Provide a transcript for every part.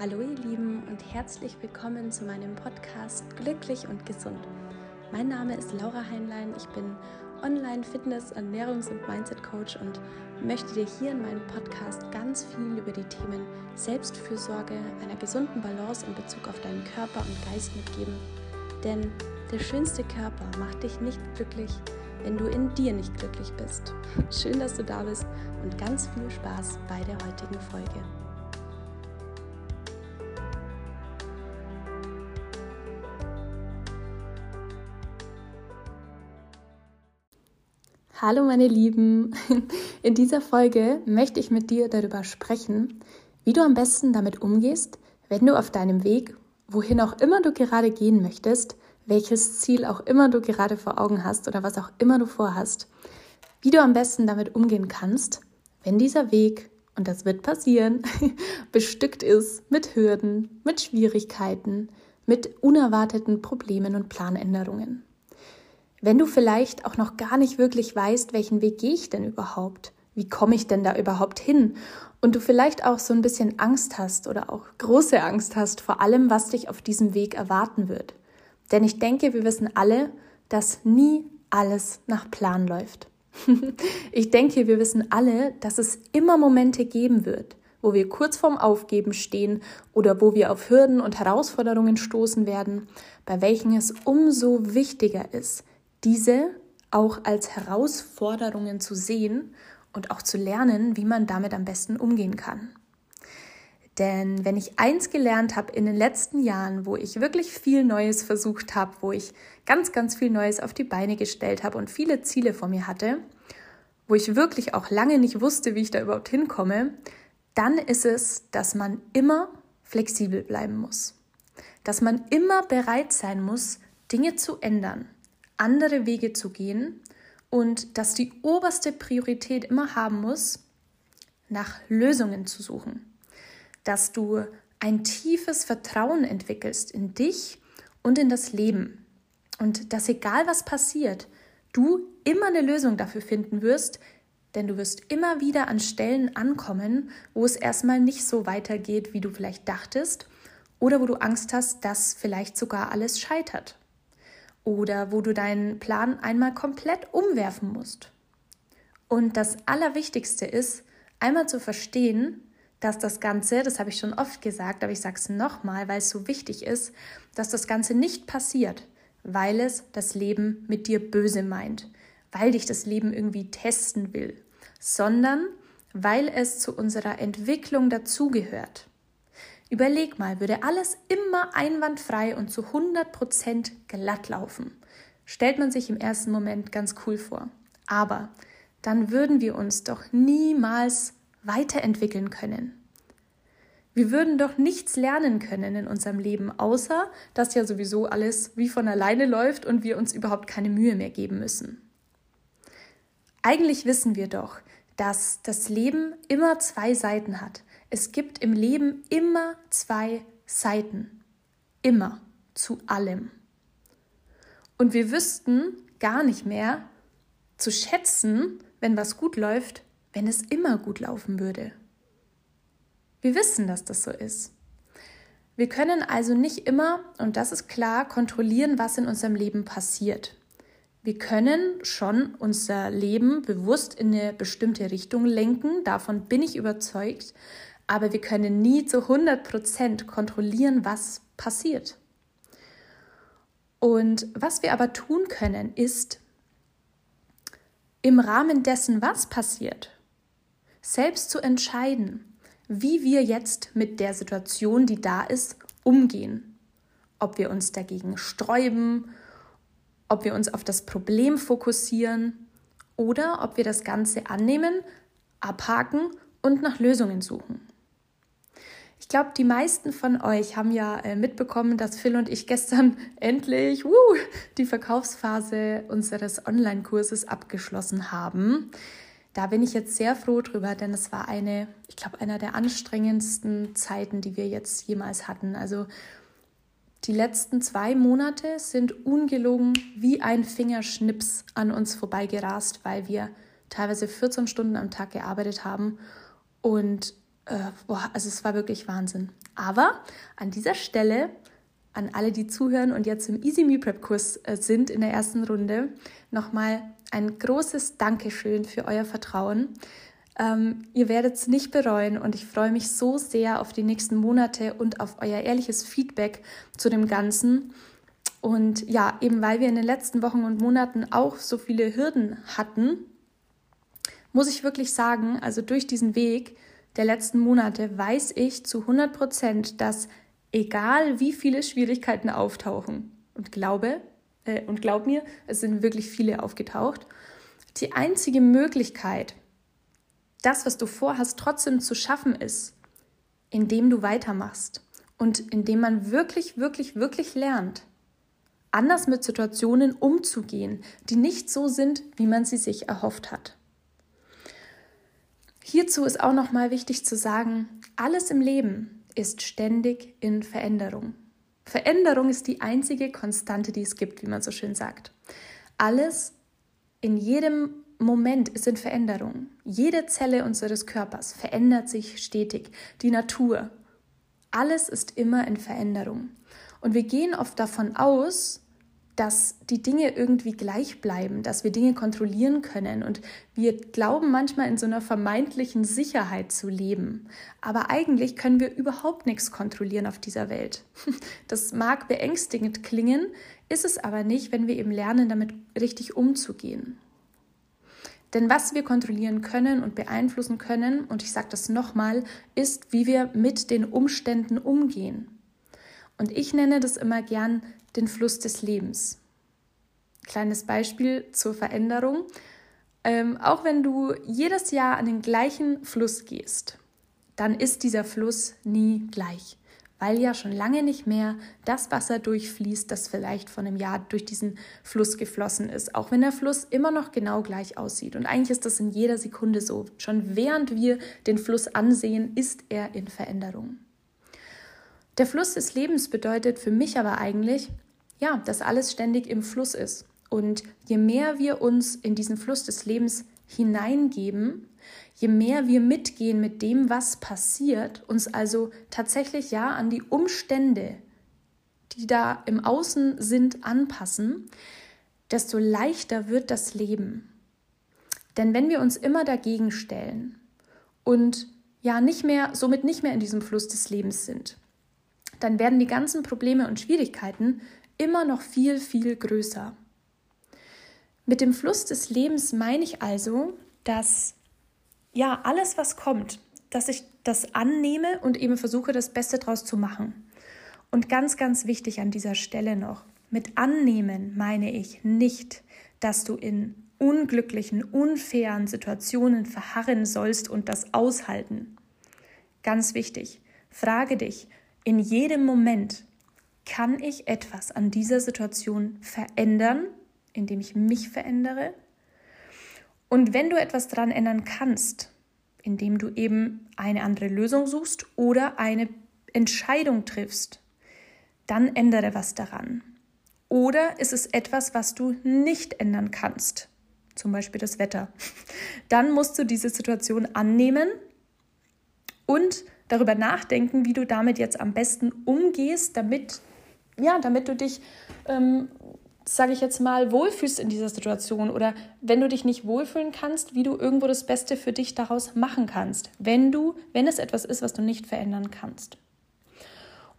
Hallo ihr Lieben und herzlich willkommen zu meinem Podcast Glücklich und Gesund. Mein Name ist Laura Heinlein, ich bin Online-Fitness-, Ernährungs- und Mindset-Coach und möchte dir hier in meinem Podcast ganz viel über die Themen Selbstfürsorge, einer gesunden Balance in Bezug auf deinen Körper und Geist mitgeben. Denn der schönste Körper macht dich nicht glücklich, wenn du in dir nicht glücklich bist. Schön, dass du da bist und ganz viel Spaß bei der heutigen Folge. Hallo meine Lieben, in dieser Folge möchte ich mit dir darüber sprechen, wie du am besten damit umgehst, wenn du auf deinem Weg, wohin auch immer du gerade gehen möchtest, welches Ziel auch immer du gerade vor Augen hast oder was auch immer du vorhast, wie du am besten damit umgehen kannst, wenn dieser Weg, und das wird passieren, bestückt ist mit Hürden, mit Schwierigkeiten, mit unerwarteten Problemen und Planänderungen. Wenn du vielleicht auch noch gar nicht wirklich weißt, welchen Weg gehe ich denn überhaupt? Wie komme ich denn da überhaupt hin? Und du vielleicht auch so ein bisschen Angst hast oder auch große Angst hast vor allem, was dich auf diesem Weg erwarten wird. Denn ich denke, wir wissen alle, dass nie alles nach Plan läuft. ich denke, wir wissen alle, dass es immer Momente geben wird, wo wir kurz vorm Aufgeben stehen oder wo wir auf Hürden und Herausforderungen stoßen werden, bei welchen es umso wichtiger ist, diese auch als Herausforderungen zu sehen und auch zu lernen, wie man damit am besten umgehen kann. Denn wenn ich eins gelernt habe in den letzten Jahren, wo ich wirklich viel Neues versucht habe, wo ich ganz, ganz viel Neues auf die Beine gestellt habe und viele Ziele vor mir hatte, wo ich wirklich auch lange nicht wusste, wie ich da überhaupt hinkomme, dann ist es, dass man immer flexibel bleiben muss. Dass man immer bereit sein muss, Dinge zu ändern andere Wege zu gehen und dass die oberste Priorität immer haben muss, nach Lösungen zu suchen. Dass du ein tiefes Vertrauen entwickelst in dich und in das Leben. Und dass egal was passiert, du immer eine Lösung dafür finden wirst, denn du wirst immer wieder an Stellen ankommen, wo es erstmal nicht so weitergeht, wie du vielleicht dachtest, oder wo du Angst hast, dass vielleicht sogar alles scheitert oder wo du deinen Plan einmal komplett umwerfen musst. Und das Allerwichtigste ist, einmal zu verstehen, dass das Ganze, das habe ich schon oft gesagt, aber ich sage es nochmal, weil es so wichtig ist, dass das Ganze nicht passiert, weil es das Leben mit dir böse meint, weil dich das Leben irgendwie testen will, sondern weil es zu unserer Entwicklung dazugehört. Überleg mal, würde alles immer einwandfrei und zu 100% glatt laufen? Stellt man sich im ersten Moment ganz cool vor. Aber dann würden wir uns doch niemals weiterentwickeln können. Wir würden doch nichts lernen können in unserem Leben, außer dass ja sowieso alles wie von alleine läuft und wir uns überhaupt keine Mühe mehr geben müssen. Eigentlich wissen wir doch, dass das Leben immer zwei Seiten hat. Es gibt im Leben immer zwei Seiten. Immer. Zu allem. Und wir wüssten gar nicht mehr zu schätzen, wenn was gut läuft, wenn es immer gut laufen würde. Wir wissen, dass das so ist. Wir können also nicht immer, und das ist klar, kontrollieren, was in unserem Leben passiert. Wir können schon unser Leben bewusst in eine bestimmte Richtung lenken, davon bin ich überzeugt, aber wir können nie zu 100% kontrollieren, was passiert. Und was wir aber tun können, ist im Rahmen dessen, was passiert, selbst zu entscheiden, wie wir jetzt mit der Situation, die da ist, umgehen. Ob wir uns dagegen sträuben, ob wir uns auf das Problem fokussieren oder ob wir das Ganze annehmen, abhaken und nach Lösungen suchen. Ich glaube, die meisten von euch haben ja äh, mitbekommen, dass Phil und ich gestern endlich uh, die Verkaufsphase unseres Online-Kurses abgeschlossen haben. Da bin ich jetzt sehr froh drüber, denn es war eine, ich glaube, einer der anstrengendsten Zeiten, die wir jetzt jemals hatten. Also die letzten zwei Monate sind ungelogen wie ein Fingerschnips an uns vorbeigerast, weil wir teilweise 14 Stunden am Tag gearbeitet haben und äh, boah, also es war wirklich Wahnsinn. Aber an dieser Stelle, an alle, die zuhören und jetzt im Easy Meal Prep Kurs äh, sind in der ersten Runde, nochmal ein großes Dankeschön für euer Vertrauen. Ähm, ihr werdet es nicht bereuen und ich freue mich so sehr auf die nächsten Monate und auf euer ehrliches Feedback zu dem Ganzen. Und ja, eben weil wir in den letzten Wochen und Monaten auch so viele Hürden hatten, muss ich wirklich sagen, also durch diesen Weg der letzten Monate weiß ich zu 100 Prozent, dass egal wie viele Schwierigkeiten auftauchen und glaube, äh, und glaub mir, es sind wirklich viele aufgetaucht, die einzige Möglichkeit, das, was du vorhast, trotzdem zu schaffen ist, indem du weitermachst und indem man wirklich, wirklich, wirklich lernt, anders mit Situationen umzugehen, die nicht so sind, wie man sie sich erhofft hat. Hierzu ist auch noch mal wichtig zu sagen, alles im Leben ist ständig in Veränderung. Veränderung ist die einzige Konstante, die es gibt, wie man so schön sagt. Alles in jedem Moment ist in Veränderung. Jede Zelle unseres Körpers verändert sich stetig. Die Natur. Alles ist immer in Veränderung. Und wir gehen oft davon aus, dass die Dinge irgendwie gleich bleiben, dass wir Dinge kontrollieren können. Und wir glauben manchmal in so einer vermeintlichen Sicherheit zu leben. Aber eigentlich können wir überhaupt nichts kontrollieren auf dieser Welt. Das mag beängstigend klingen, ist es aber nicht, wenn wir eben lernen, damit richtig umzugehen. Denn was wir kontrollieren können und beeinflussen können, und ich sage das nochmal, ist, wie wir mit den Umständen umgehen. Und ich nenne das immer gern den Fluss des Lebens. Kleines Beispiel zur Veränderung. Ähm, auch wenn du jedes Jahr an den gleichen Fluss gehst, dann ist dieser Fluss nie gleich, weil ja schon lange nicht mehr das Wasser durchfließt, das vielleicht vor einem Jahr durch diesen Fluss geflossen ist, auch wenn der Fluss immer noch genau gleich aussieht. Und eigentlich ist das in jeder Sekunde so. Schon während wir den Fluss ansehen, ist er in Veränderung. Der Fluss des Lebens bedeutet für mich aber eigentlich, ja, dass alles ständig im Fluss ist. Und je mehr wir uns in diesen Fluss des Lebens hineingeben, je mehr wir mitgehen mit dem, was passiert, uns also tatsächlich ja an die Umstände, die da im Außen sind, anpassen, desto leichter wird das Leben. Denn wenn wir uns immer dagegen stellen und ja nicht mehr, somit nicht mehr in diesem Fluss des Lebens sind, dann werden die ganzen Probleme und Schwierigkeiten immer noch viel, viel größer. Mit dem Fluss des Lebens meine ich also, dass ja alles, was kommt, dass ich das annehme und eben versuche, das Beste daraus zu machen. Und ganz, ganz wichtig an dieser Stelle noch, mit annehmen meine ich nicht, dass du in unglücklichen, unfairen Situationen verharren sollst und das aushalten. Ganz wichtig, frage dich, in jedem Moment, kann ich etwas an dieser Situation verändern, indem ich mich verändere? Und wenn du etwas daran ändern kannst, indem du eben eine andere Lösung suchst oder eine Entscheidung triffst, dann ändere was daran. Oder ist es etwas, was du nicht ändern kannst, zum Beispiel das Wetter, dann musst du diese Situation annehmen und darüber nachdenken, wie du damit jetzt am besten umgehst, damit, ja, damit du dich, ähm, sage ich jetzt mal, wohlfühlst in dieser Situation oder wenn du dich nicht wohlfühlen kannst, wie du irgendwo das Beste für dich daraus machen kannst, wenn du, wenn es etwas ist, was du nicht verändern kannst.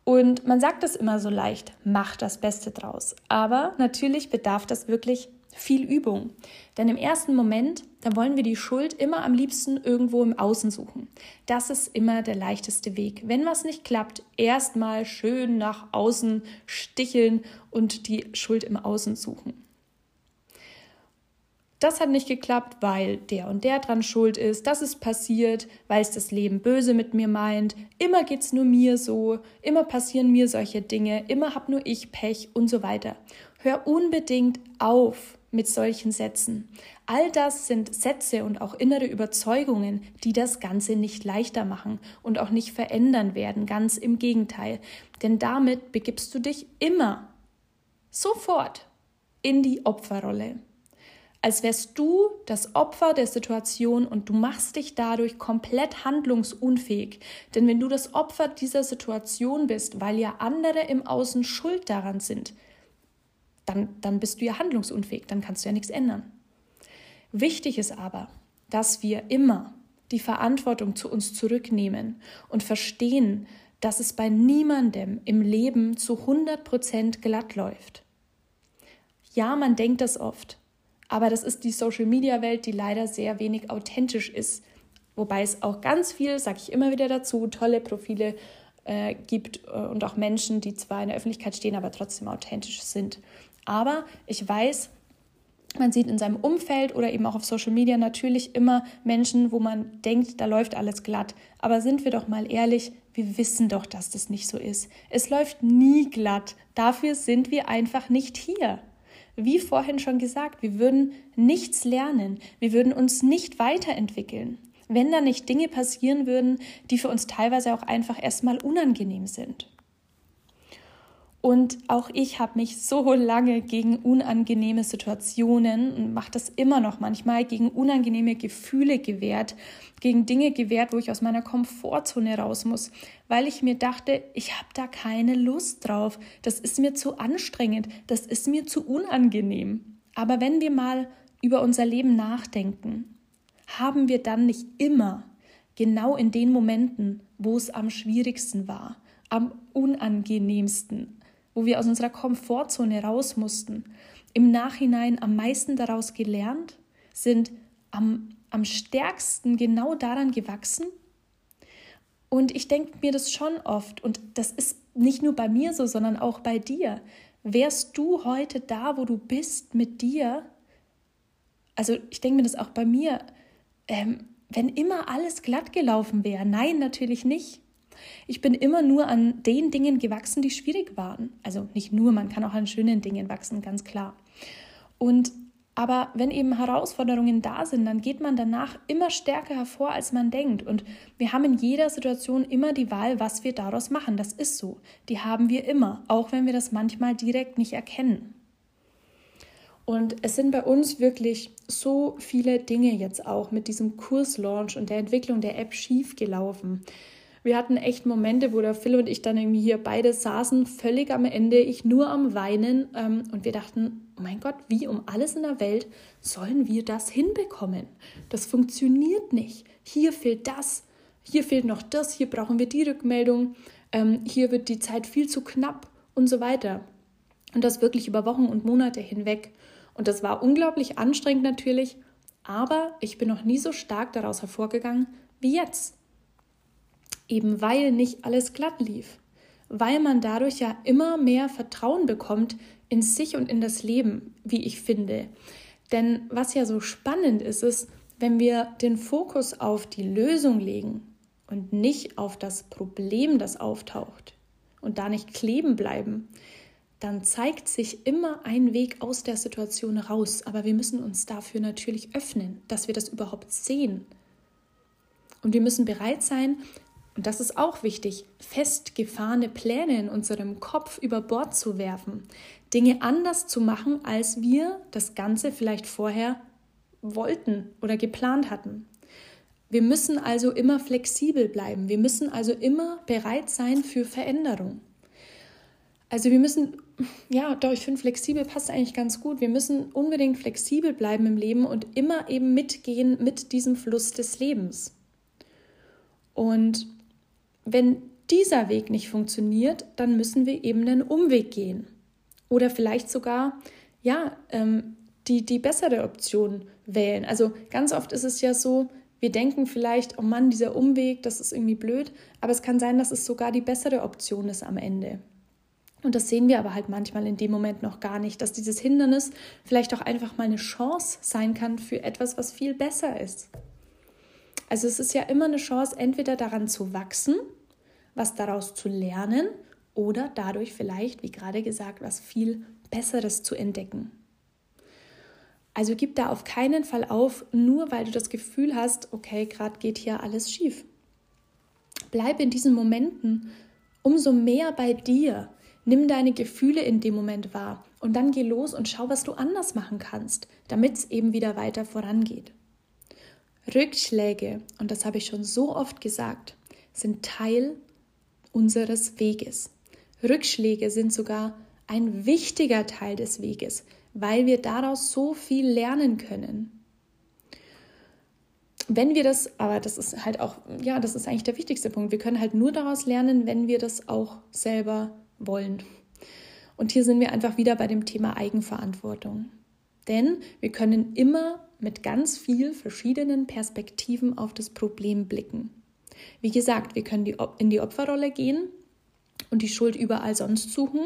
Und man sagt das immer so leicht, mach das Beste draus. Aber natürlich bedarf das wirklich viel Übung. Denn im ersten Moment, da wollen wir die Schuld immer am liebsten irgendwo im Außen suchen. Das ist immer der leichteste Weg. Wenn was nicht klappt, erstmal schön nach außen sticheln und die Schuld im Außen suchen. Das hat nicht geklappt, weil der und der dran schuld ist, das ist passiert, weil es das Leben böse mit mir meint, immer geht's nur mir so, immer passieren mir solche Dinge, immer hab nur ich Pech und so weiter. Hör unbedingt auf, mit solchen Sätzen. All das sind Sätze und auch innere Überzeugungen, die das Ganze nicht leichter machen und auch nicht verändern werden, ganz im Gegenteil. Denn damit begibst du dich immer, sofort in die Opferrolle. als wärst du das Opfer der Situation und du machst dich dadurch komplett handlungsunfähig. Denn wenn du das Opfer dieser Situation bist, weil ja andere im Außen schuld daran sind, dann, dann bist du ja handlungsunfähig, dann kannst du ja nichts ändern. Wichtig ist aber, dass wir immer die Verantwortung zu uns zurücknehmen und verstehen, dass es bei niemandem im Leben zu 100 Prozent glatt läuft. Ja, man denkt das oft, aber das ist die Social-Media-Welt, die leider sehr wenig authentisch ist. Wobei es auch ganz viel, sage ich immer wieder dazu, tolle Profile äh, gibt äh, und auch Menschen, die zwar in der Öffentlichkeit stehen, aber trotzdem authentisch sind. Aber ich weiß, man sieht in seinem Umfeld oder eben auch auf Social Media natürlich immer Menschen, wo man denkt, da läuft alles glatt. Aber sind wir doch mal ehrlich, wir wissen doch, dass das nicht so ist. Es läuft nie glatt. Dafür sind wir einfach nicht hier. Wie vorhin schon gesagt, wir würden nichts lernen, wir würden uns nicht weiterentwickeln, wenn da nicht Dinge passieren würden, die für uns teilweise auch einfach erstmal unangenehm sind. Und auch ich habe mich so lange gegen unangenehme Situationen und mache das immer noch manchmal, gegen unangenehme Gefühle gewehrt, gegen Dinge gewehrt, wo ich aus meiner Komfortzone raus muss, weil ich mir dachte, ich habe da keine Lust drauf, das ist mir zu anstrengend, das ist mir zu unangenehm. Aber wenn wir mal über unser Leben nachdenken, haben wir dann nicht immer genau in den Momenten, wo es am schwierigsten war, am unangenehmsten, wo wir aus unserer Komfortzone raus mussten, im Nachhinein am meisten daraus gelernt, sind am, am stärksten genau daran gewachsen. Und ich denke mir das schon oft, und das ist nicht nur bei mir so, sondern auch bei dir. Wärst du heute da, wo du bist, mit dir? Also ich denke mir das auch bei mir, ähm, wenn immer alles glatt gelaufen wäre. Nein, natürlich nicht. Ich bin immer nur an den Dingen gewachsen, die schwierig waren. Also nicht nur, man kann auch an schönen Dingen wachsen, ganz klar. Und aber wenn eben Herausforderungen da sind, dann geht man danach immer stärker hervor, als man denkt. Und wir haben in jeder Situation immer die Wahl, was wir daraus machen. Das ist so. Die haben wir immer, auch wenn wir das manchmal direkt nicht erkennen. Und es sind bei uns wirklich so viele Dinge jetzt auch mit diesem Kurslaunch und der Entwicklung der App schiefgelaufen. Wir hatten echt Momente, wo der Phil und ich dann irgendwie hier beide saßen, völlig am Ende, ich nur am Weinen. Ähm, und wir dachten, oh mein Gott, wie um alles in der Welt sollen wir das hinbekommen? Das funktioniert nicht. Hier fehlt das, hier fehlt noch das, hier brauchen wir die Rückmeldung, ähm, hier wird die Zeit viel zu knapp und so weiter. Und das wirklich über Wochen und Monate hinweg. Und das war unglaublich anstrengend natürlich, aber ich bin noch nie so stark daraus hervorgegangen wie jetzt eben weil nicht alles glatt lief, weil man dadurch ja immer mehr Vertrauen bekommt in sich und in das Leben, wie ich finde. Denn was ja so spannend ist, ist, wenn wir den Fokus auf die Lösung legen und nicht auf das Problem, das auftaucht und da nicht kleben bleiben, dann zeigt sich immer ein Weg aus der Situation raus. Aber wir müssen uns dafür natürlich öffnen, dass wir das überhaupt sehen. Und wir müssen bereit sein, und das ist auch wichtig, festgefahrene Pläne in unserem Kopf über Bord zu werfen, Dinge anders zu machen, als wir das Ganze vielleicht vorher wollten oder geplant hatten. Wir müssen also immer flexibel bleiben. Wir müssen also immer bereit sein für Veränderung. Also wir müssen, ja, doch, ich finde flexibel passt eigentlich ganz gut. Wir müssen unbedingt flexibel bleiben im Leben und immer eben mitgehen mit diesem Fluss des Lebens. Und wenn dieser Weg nicht funktioniert, dann müssen wir eben einen Umweg gehen. Oder vielleicht sogar, ja, ähm, die, die bessere Option wählen. Also ganz oft ist es ja so, wir denken vielleicht, oh Mann, dieser Umweg, das ist irgendwie blöd, aber es kann sein, dass es sogar die bessere Option ist am Ende. Und das sehen wir aber halt manchmal in dem Moment noch gar nicht, dass dieses Hindernis vielleicht auch einfach mal eine Chance sein kann für etwas, was viel besser ist. Also es ist ja immer eine Chance, entweder daran zu wachsen, was daraus zu lernen oder dadurch vielleicht, wie gerade gesagt, was viel Besseres zu entdecken. Also gib da auf keinen Fall auf, nur weil du das Gefühl hast, okay, gerade geht hier alles schief. Bleib in diesen Momenten umso mehr bei dir. Nimm deine Gefühle in dem Moment wahr Und dann geh los und schau, was du anders machen kannst, damit es eben wieder weiter vorangeht. Rückschläge, und das habe ich schon so oft gesagt, sind Teil unseres Weges. Rückschläge sind sogar ein wichtiger Teil des Weges, weil wir daraus so viel lernen können. Wenn wir das, aber das ist halt auch, ja, das ist eigentlich der wichtigste Punkt. Wir können halt nur daraus lernen, wenn wir das auch selber wollen. Und hier sind wir einfach wieder bei dem Thema Eigenverantwortung. Denn wir können immer mit ganz vielen verschiedenen Perspektiven auf das Problem blicken. Wie gesagt, wir können in die Opferrolle gehen und die Schuld überall sonst suchen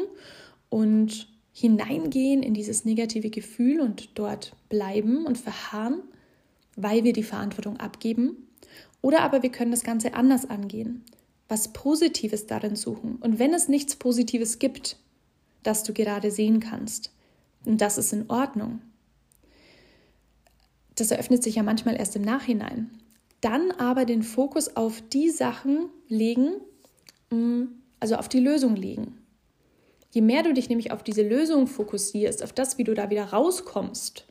und hineingehen in dieses negative Gefühl und dort bleiben und verharren, weil wir die Verantwortung abgeben. Oder aber wir können das Ganze anders angehen, was Positives darin suchen. Und wenn es nichts Positives gibt, das du gerade sehen kannst, und das ist in Ordnung, das eröffnet sich ja manchmal erst im Nachhinein. Dann aber den Fokus auf die Sachen legen, mm, also auf die Lösung legen. Je mehr du dich nämlich auf diese Lösung fokussierst, auf das, wie du da wieder rauskommst,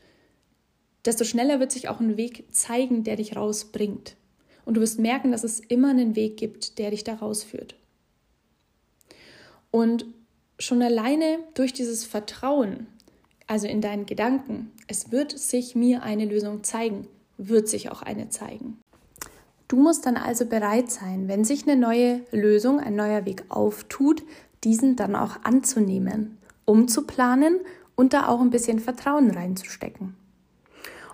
desto schneller wird sich auch ein Weg zeigen, der dich rausbringt. Und du wirst merken, dass es immer einen Weg gibt, der dich da rausführt. Und schon alleine durch dieses Vertrauen, also in deinen Gedanken, es wird sich mir eine Lösung zeigen, wird sich auch eine zeigen. Du musst dann also bereit sein, wenn sich eine neue Lösung, ein neuer Weg auftut, diesen dann auch anzunehmen, umzuplanen und da auch ein bisschen Vertrauen reinzustecken.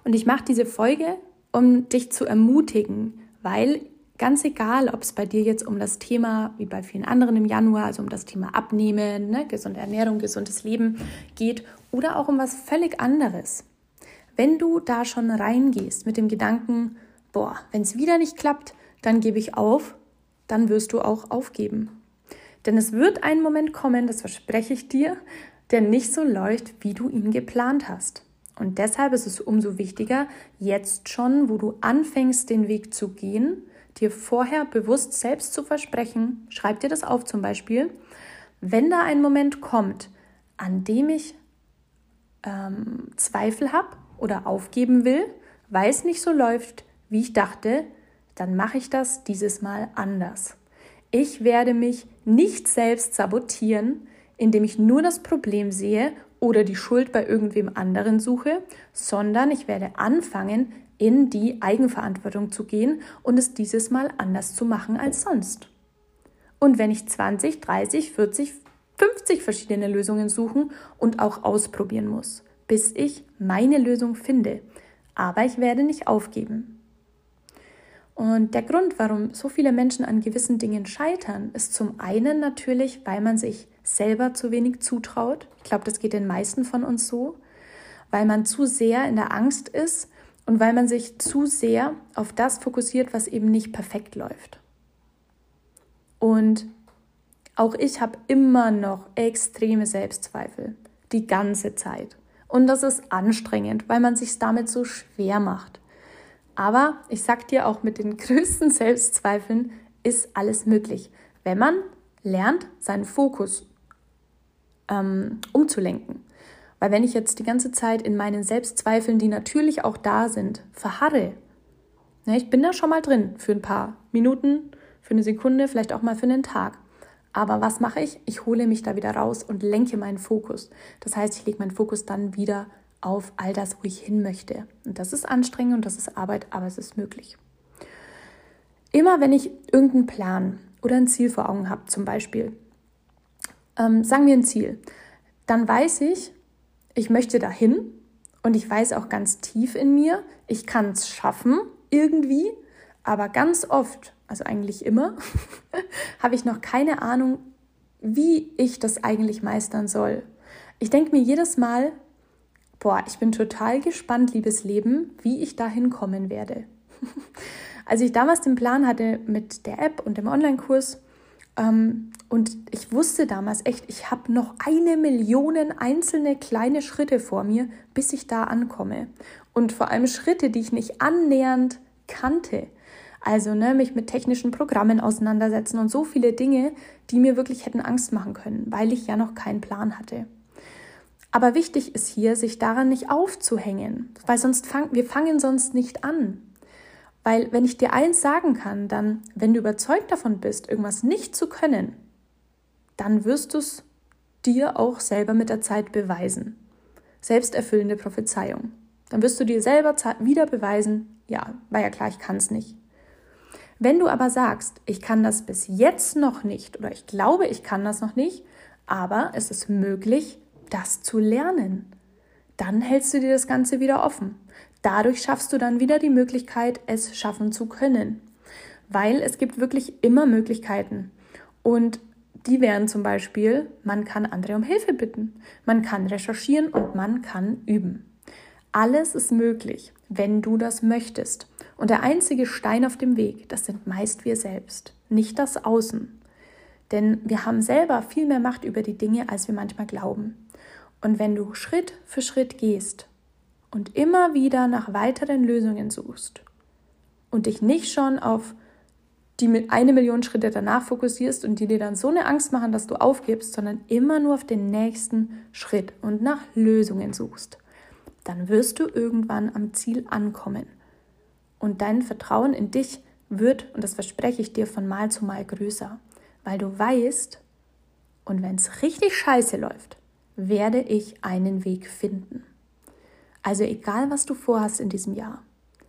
Und ich mache diese Folge, um dich zu ermutigen, weil ganz egal, ob es bei dir jetzt um das Thema, wie bei vielen anderen im Januar, also um das Thema Abnehmen, ne, gesunde Ernährung, gesundes Leben geht oder auch um was völlig anderes. Wenn du da schon reingehst mit dem Gedanken, boah, wenn es wieder nicht klappt, dann gebe ich auf, dann wirst du auch aufgeben. Denn es wird ein Moment kommen, das verspreche ich dir, der nicht so läuft, wie du ihn geplant hast. Und deshalb ist es umso wichtiger, jetzt schon, wo du anfängst, den Weg zu gehen, dir vorher bewusst selbst zu versprechen, schreib dir das auf zum Beispiel, wenn da ein Moment kommt, an dem ich ähm, Zweifel habe oder aufgeben will, weil es nicht so läuft, wie ich dachte, dann mache ich das dieses Mal anders. Ich werde mich nicht selbst sabotieren, indem ich nur das Problem sehe oder die Schuld bei irgendwem anderen suche, sondern ich werde anfangen, in die Eigenverantwortung zu gehen und es dieses Mal anders zu machen als sonst. Und wenn ich 20, 30, 40, 50 verschiedene Lösungen suchen und auch ausprobieren muss, bis ich meine Lösung finde. Aber ich werde nicht aufgeben. Und der Grund, warum so viele Menschen an gewissen Dingen scheitern, ist zum einen natürlich, weil man sich selber zu wenig zutraut. Ich glaube, das geht den meisten von uns so, weil man zu sehr in der Angst ist und weil man sich zu sehr auf das fokussiert, was eben nicht perfekt läuft. Und auch ich habe immer noch extreme Selbstzweifel, die ganze Zeit. Und das ist anstrengend, weil man sich damit so schwer macht. Aber ich sag dir, auch mit den größten Selbstzweifeln ist alles möglich, wenn man lernt, seinen Fokus ähm, umzulenken. Weil wenn ich jetzt die ganze Zeit in meinen Selbstzweifeln, die natürlich auch da sind, verharre, ne, ich bin da schon mal drin für ein paar Minuten, für eine Sekunde, vielleicht auch mal für einen Tag. Aber was mache ich? Ich hole mich da wieder raus und lenke meinen Fokus. Das heißt, ich lege meinen Fokus dann wieder auf all das, wo ich hin möchte. Und das ist anstrengend und das ist Arbeit, aber es ist möglich. Immer wenn ich irgendeinen Plan oder ein Ziel vor Augen habe, zum Beispiel, ähm, sagen wir ein Ziel, dann weiß ich, ich möchte dahin und ich weiß auch ganz tief in mir, ich kann es schaffen irgendwie, aber ganz oft, also eigentlich immer, habe ich noch keine Ahnung, wie ich das eigentlich meistern soll. Ich denke mir jedes Mal, boah, ich bin total gespannt, liebes Leben, wie ich da hinkommen werde. Als ich damals den Plan hatte mit der App und dem Online-Kurs, ähm, und ich wusste damals echt, ich habe noch eine Million einzelne kleine Schritte vor mir, bis ich da ankomme. Und vor allem Schritte, die ich nicht annähernd kannte. Also ne, mich mit technischen Programmen auseinandersetzen und so viele Dinge, die mir wirklich hätten Angst machen können, weil ich ja noch keinen Plan hatte. Aber wichtig ist hier, sich daran nicht aufzuhängen, weil sonst fang, wir fangen sonst nicht an. Weil wenn ich dir eins sagen kann, dann, wenn du überzeugt davon bist, irgendwas nicht zu können, dann wirst du es dir auch selber mit der Zeit beweisen. Selbsterfüllende Prophezeiung. Dann wirst du dir selber wieder beweisen, ja, war ja klar, ich kann es nicht. Wenn du aber sagst, ich kann das bis jetzt noch nicht oder ich glaube, ich kann das noch nicht, aber es ist möglich, das zu lernen, dann hältst du dir das Ganze wieder offen. Dadurch schaffst du dann wieder die Möglichkeit, es schaffen zu können. Weil es gibt wirklich immer Möglichkeiten. Und die wären zum Beispiel, man kann andere um Hilfe bitten, man kann recherchieren und man kann üben. Alles ist möglich, wenn du das möchtest. Und der einzige Stein auf dem Weg, das sind meist wir selbst, nicht das Außen. Denn wir haben selber viel mehr Macht über die Dinge, als wir manchmal glauben. Und wenn du Schritt für Schritt gehst und immer wieder nach weiteren Lösungen suchst und dich nicht schon auf die mit eine Million Schritte danach fokussierst und die dir dann so eine Angst machen, dass du aufgibst, sondern immer nur auf den nächsten Schritt und nach Lösungen suchst, dann wirst du irgendwann am Ziel ankommen. Und dein Vertrauen in dich wird, und das verspreche ich dir, von Mal zu Mal größer, weil du weißt, und wenn es richtig scheiße läuft, werde ich einen Weg finden. Also egal, was du vorhast in diesem Jahr,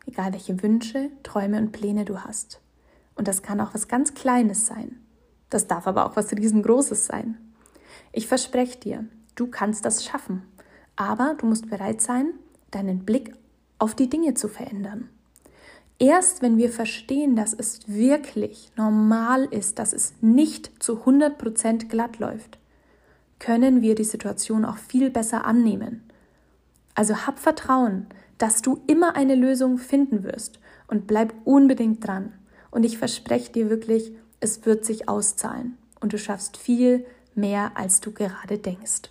egal welche Wünsche, Träume und Pläne du hast, und das kann auch was ganz Kleines sein, das darf aber auch was Riesengroßes sein. Ich verspreche dir, du kannst das schaffen, aber du musst bereit sein, deinen Blick auf die Dinge zu verändern. Erst wenn wir verstehen, dass es wirklich normal ist, dass es nicht zu 100% glatt läuft, können wir die Situation auch viel besser annehmen. Also hab Vertrauen, dass du immer eine Lösung finden wirst und bleib unbedingt dran. Und ich verspreche dir wirklich, es wird sich auszahlen. Und du schaffst viel mehr, als du gerade denkst.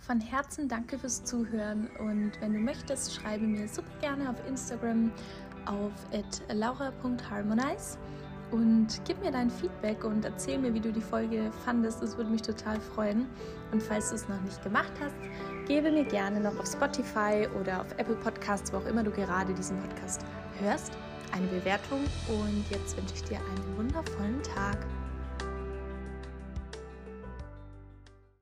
Von Herzen danke fürs Zuhören. Und wenn du möchtest, schreibe mir super gerne auf Instagram auf laura.harmonize und gib mir dein Feedback und erzähl mir, wie du die Folge fandest. Das würde mich total freuen. Und falls du es noch nicht gemacht hast, gebe mir gerne noch auf Spotify oder auf Apple Podcasts, wo auch immer du gerade diesen Podcast hörst, eine Bewertung. Und jetzt wünsche ich dir einen wundervollen Tag.